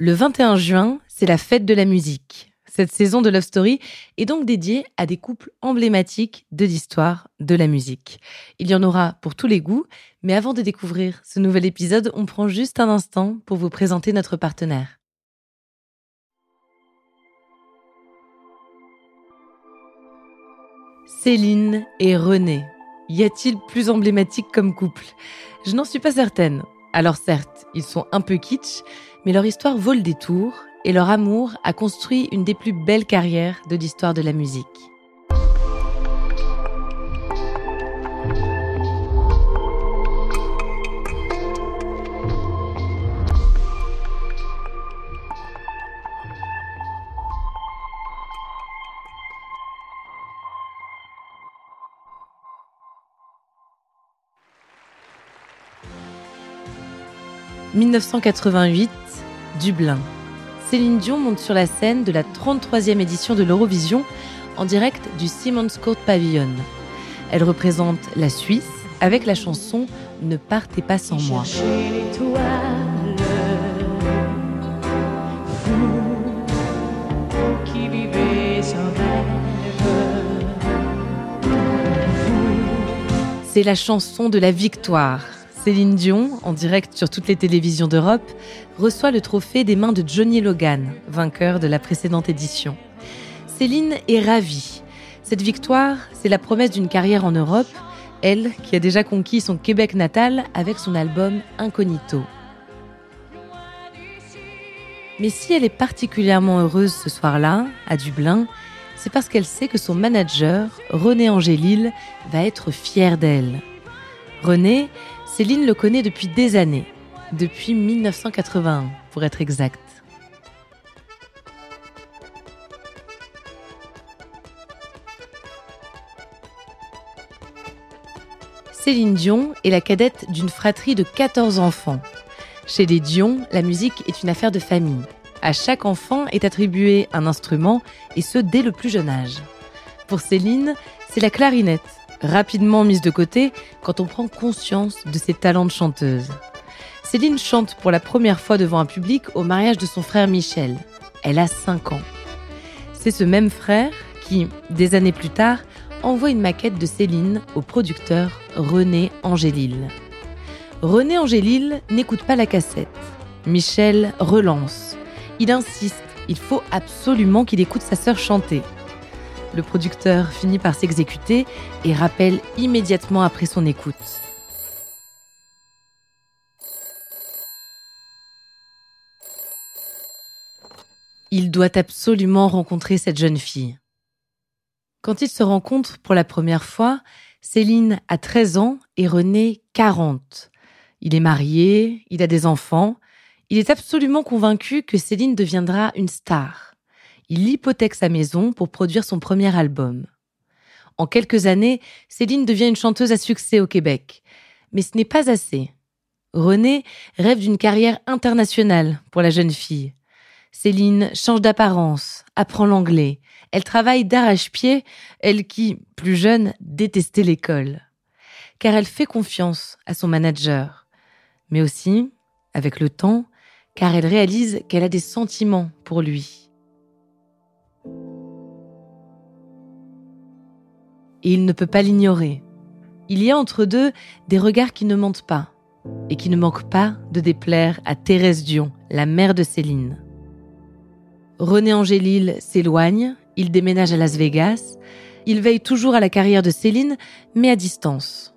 Le 21 juin, c'est la fête de la musique. Cette saison de Love Story est donc dédiée à des couples emblématiques de l'histoire de la musique. Il y en aura pour tous les goûts, mais avant de découvrir ce nouvel épisode, on prend juste un instant pour vous présenter notre partenaire. Céline et René. Y a-t-il plus emblématique comme couple? Je n'en suis pas certaine. Alors certes, ils sont un peu kitsch, mais leur histoire vaut le détour et leur amour a construit une des plus belles carrières de l'histoire de la musique. « 1988, Dublin. Céline Dion monte sur la scène de la 33e édition de l'Eurovision en direct du Simon's Court Pavilion. Elle représente la Suisse avec la chanson Ne partez pas sans moi. C'est la chanson de la victoire. Céline Dion, en direct sur toutes les télévisions d'Europe, reçoit le trophée des mains de Johnny Logan, vainqueur de la précédente édition. Céline est ravie. Cette victoire, c'est la promesse d'une carrière en Europe, elle qui a déjà conquis son Québec natal avec son album Incognito. Mais si elle est particulièrement heureuse ce soir-là, à Dublin, c'est parce qu'elle sait que son manager, René Angélil, va être fier d'elle. René, Céline le connaît depuis des années, depuis 1981 pour être exact. Céline Dion est la cadette d'une fratrie de 14 enfants. Chez les Dion, la musique est une affaire de famille. À chaque enfant est attribué un instrument, et ce dès le plus jeune âge. Pour Céline, c'est la clarinette, rapidement mise de côté quand on prend conscience de ses talents de chanteuse. Céline chante pour la première fois devant un public au mariage de son frère Michel. Elle a 5 ans. C'est ce même frère qui, des années plus tard, envoie une maquette de Céline au producteur René Angélil. René Angélil n'écoute pas la cassette. Michel relance. Il insiste, il faut absolument qu'il écoute sa sœur chanter. Le producteur finit par s'exécuter et rappelle immédiatement après son écoute. Il doit absolument rencontrer cette jeune fille. Quand il se rencontre pour la première fois, Céline a 13 ans et René 40. Il est marié, il a des enfants, il est absolument convaincu que Céline deviendra une star. Il hypothèque sa maison pour produire son premier album. En quelques années, Céline devient une chanteuse à succès au Québec. Mais ce n'est pas assez. René rêve d'une carrière internationale pour la jeune fille. Céline change d'apparence, apprend l'anglais. Elle travaille d'arrache-pied, elle qui, plus jeune, détestait l'école. Car elle fait confiance à son manager. Mais aussi, avec le temps, car elle réalise qu'elle a des sentiments pour lui. Et il ne peut pas l'ignorer. Il y a entre deux des regards qui ne mentent pas et qui ne manquent pas de déplaire à Thérèse Dion, la mère de Céline. René Angélil s'éloigne, il déménage à Las Vegas, il veille toujours à la carrière de Céline, mais à distance.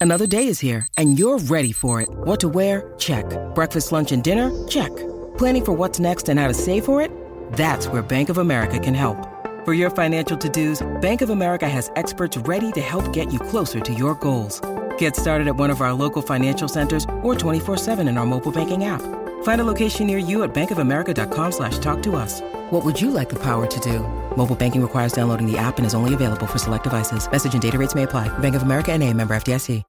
Another day is here and you're ready for it. What to wear? Check. Breakfast, lunch and dinner? Check. Planning for what's next and how to save for it? That's where Bank of America can help. For your financial to-dos, Bank of America has experts ready to help get you closer to your goals. Get started at one of our local financial centers or 24-7 in our mobile banking app. Find a location near you at bankofamerica.com slash talk to us. What would you like the power to do? Mobile banking requires downloading the app and is only available for select devices. Message and data rates may apply. Bank of America and a member FDIC.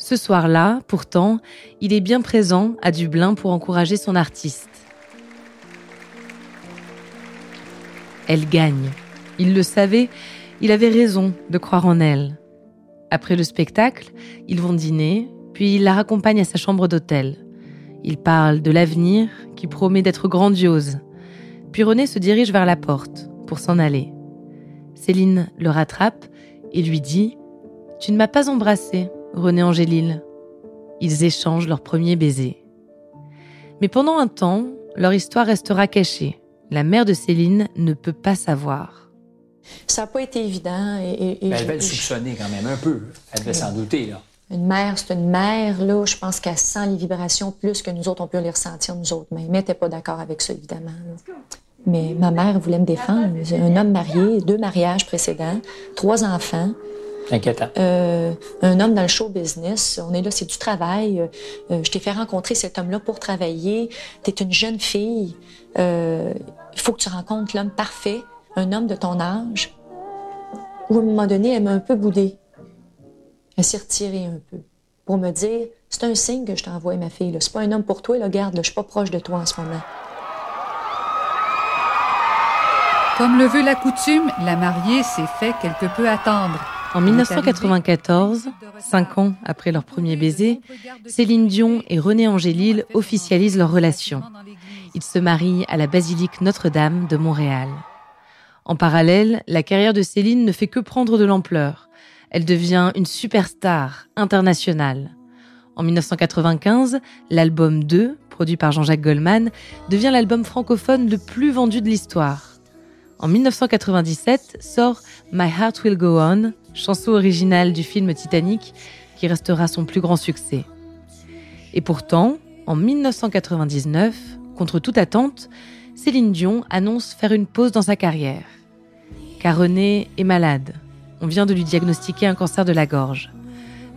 Ce soir-là, pourtant, il est bien présent à Dublin pour encourager son artiste. Elle gagne. Il le savait, il avait raison de croire en elle. Après le spectacle, ils vont dîner, puis il la raccompagne à sa chambre d'hôtel. Il parle de l'avenir qui promet d'être grandiose. Puis René se dirige vers la porte pour s'en aller. Céline le rattrape et lui dit ⁇ Tu ne m'as pas embrassé, René Angélil. Ils échangent leur premier baiser. Mais pendant un temps, leur histoire restera cachée. La mère de Céline ne peut pas savoir. Ça n'a pas été évident. Et, elle devait le soupçonner quand même un peu. Elle devait s'en douter. Là. Une mère, c'est une mère. Là, je pense qu'elle sent les vibrations plus que nous autres, on peut les ressentir, nous autres. Mais elle n'était pas d'accord avec ça, évidemment. Mais ma mère voulait me défendre. Un homme marié, deux mariages précédents, trois enfants. Inquiétant. Euh, un homme dans le show business. On est là, c'est du travail. Euh, je t'ai fait rencontrer cet homme-là pour travailler. Tu es une jeune fille. Euh, il faut que tu rencontres l'homme parfait, un homme de ton âge. Ou à un moment donné, elle m'a un peu boudé. Elle s'est retirée un peu pour me dire c'est un signe que je t'envoie, ma fille. C'est pas un homme pour toi, là, garde, là, je suis pas proche de toi en ce moment. Comme le veut la coutume, la mariée s'est fait quelque peu attendre. En 1994, cinq ans après leur premier baiser, Céline Dion et René Angélil officialisent leur relation. Ils se marient à la basilique Notre-Dame de Montréal. En parallèle, la carrière de Céline ne fait que prendre de l'ampleur. Elle devient une superstar internationale. En 1995, l'album 2, produit par Jean-Jacques Goldman, devient l'album francophone le plus vendu de l'histoire. En 1997 sort My Heart Will Go On, chanson originale du film Titanic, qui restera son plus grand succès. Et pourtant, en 1999, contre toute attente, Céline Dion annonce faire une pause dans sa carrière. Car René est malade. On vient de lui diagnostiquer un cancer de la gorge.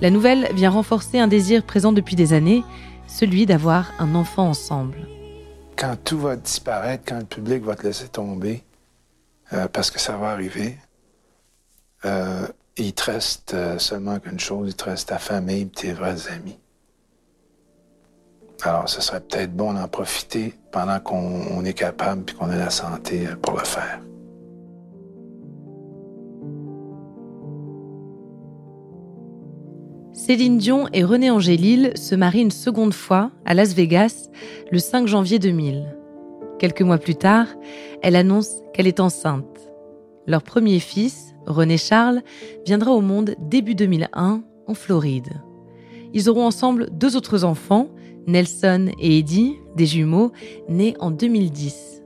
La nouvelle vient renforcer un désir présent depuis des années, celui d'avoir un enfant ensemble. Quand tout va disparaître, quand le public va te laisser tomber, euh, parce que ça va arriver, euh, il te reste euh, seulement qu'une chose, il te reste ta famille et tes vrais amis. Alors, ce serait peut-être bon d'en profiter pendant qu'on est capable et qu'on a la santé euh, pour le faire. Céline Dion et René Angélil se marient une seconde fois à Las Vegas le 5 janvier 2000. Quelques mois plus tard, elle annonce qu'elle est enceinte. Leur premier fils, René Charles, viendra au monde début 2001 en Floride. Ils auront ensemble deux autres enfants, Nelson et Eddie, des jumeaux, nés en 2010.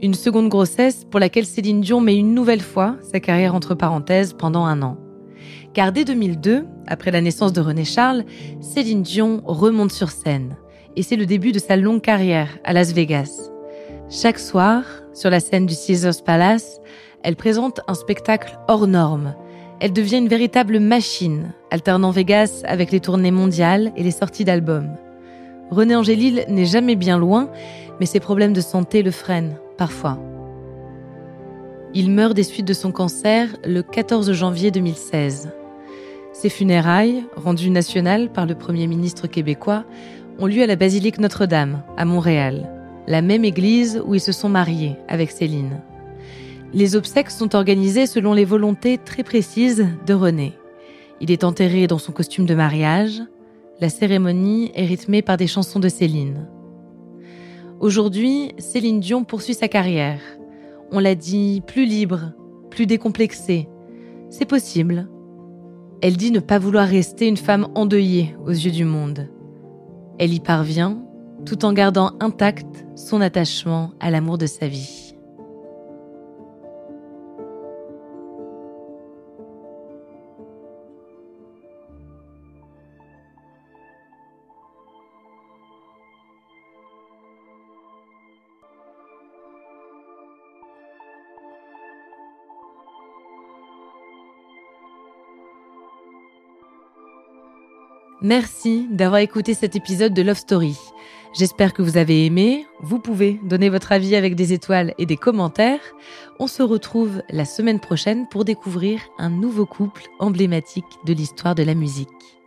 Une seconde grossesse pour laquelle Céline Dion met une nouvelle fois sa carrière entre parenthèses pendant un an. Car dès 2002, après la naissance de René Charles, Céline Dion remonte sur scène. Et c'est le début de sa longue carrière à Las Vegas. Chaque soir, sur la scène du Caesars Palace, elle présente un spectacle hors norme. Elle devient une véritable machine, alternant Vegas avec les tournées mondiales et les sorties d'albums. René Angélil n'est jamais bien loin, mais ses problèmes de santé le freinent, parfois. Il meurt des suites de son cancer le 14 janvier 2016. Ses funérailles, rendues nationales par le Premier ministre québécois, ont lieu à la basilique Notre-Dame, à Montréal, la même église où ils se sont mariés avec Céline. Les obsèques sont organisées selon les volontés très précises de René. Il est enterré dans son costume de mariage. La cérémonie est rythmée par des chansons de Céline. Aujourd'hui, Céline Dion poursuit sa carrière. On l'a dit plus libre, plus décomplexée. C'est possible. Elle dit ne pas vouloir rester une femme endeuillée aux yeux du monde. Elle y parvient tout en gardant intact son attachement à l'amour de sa vie. Merci d'avoir écouté cet épisode de Love Story. J'espère que vous avez aimé. Vous pouvez donner votre avis avec des étoiles et des commentaires. On se retrouve la semaine prochaine pour découvrir un nouveau couple emblématique de l'histoire de la musique.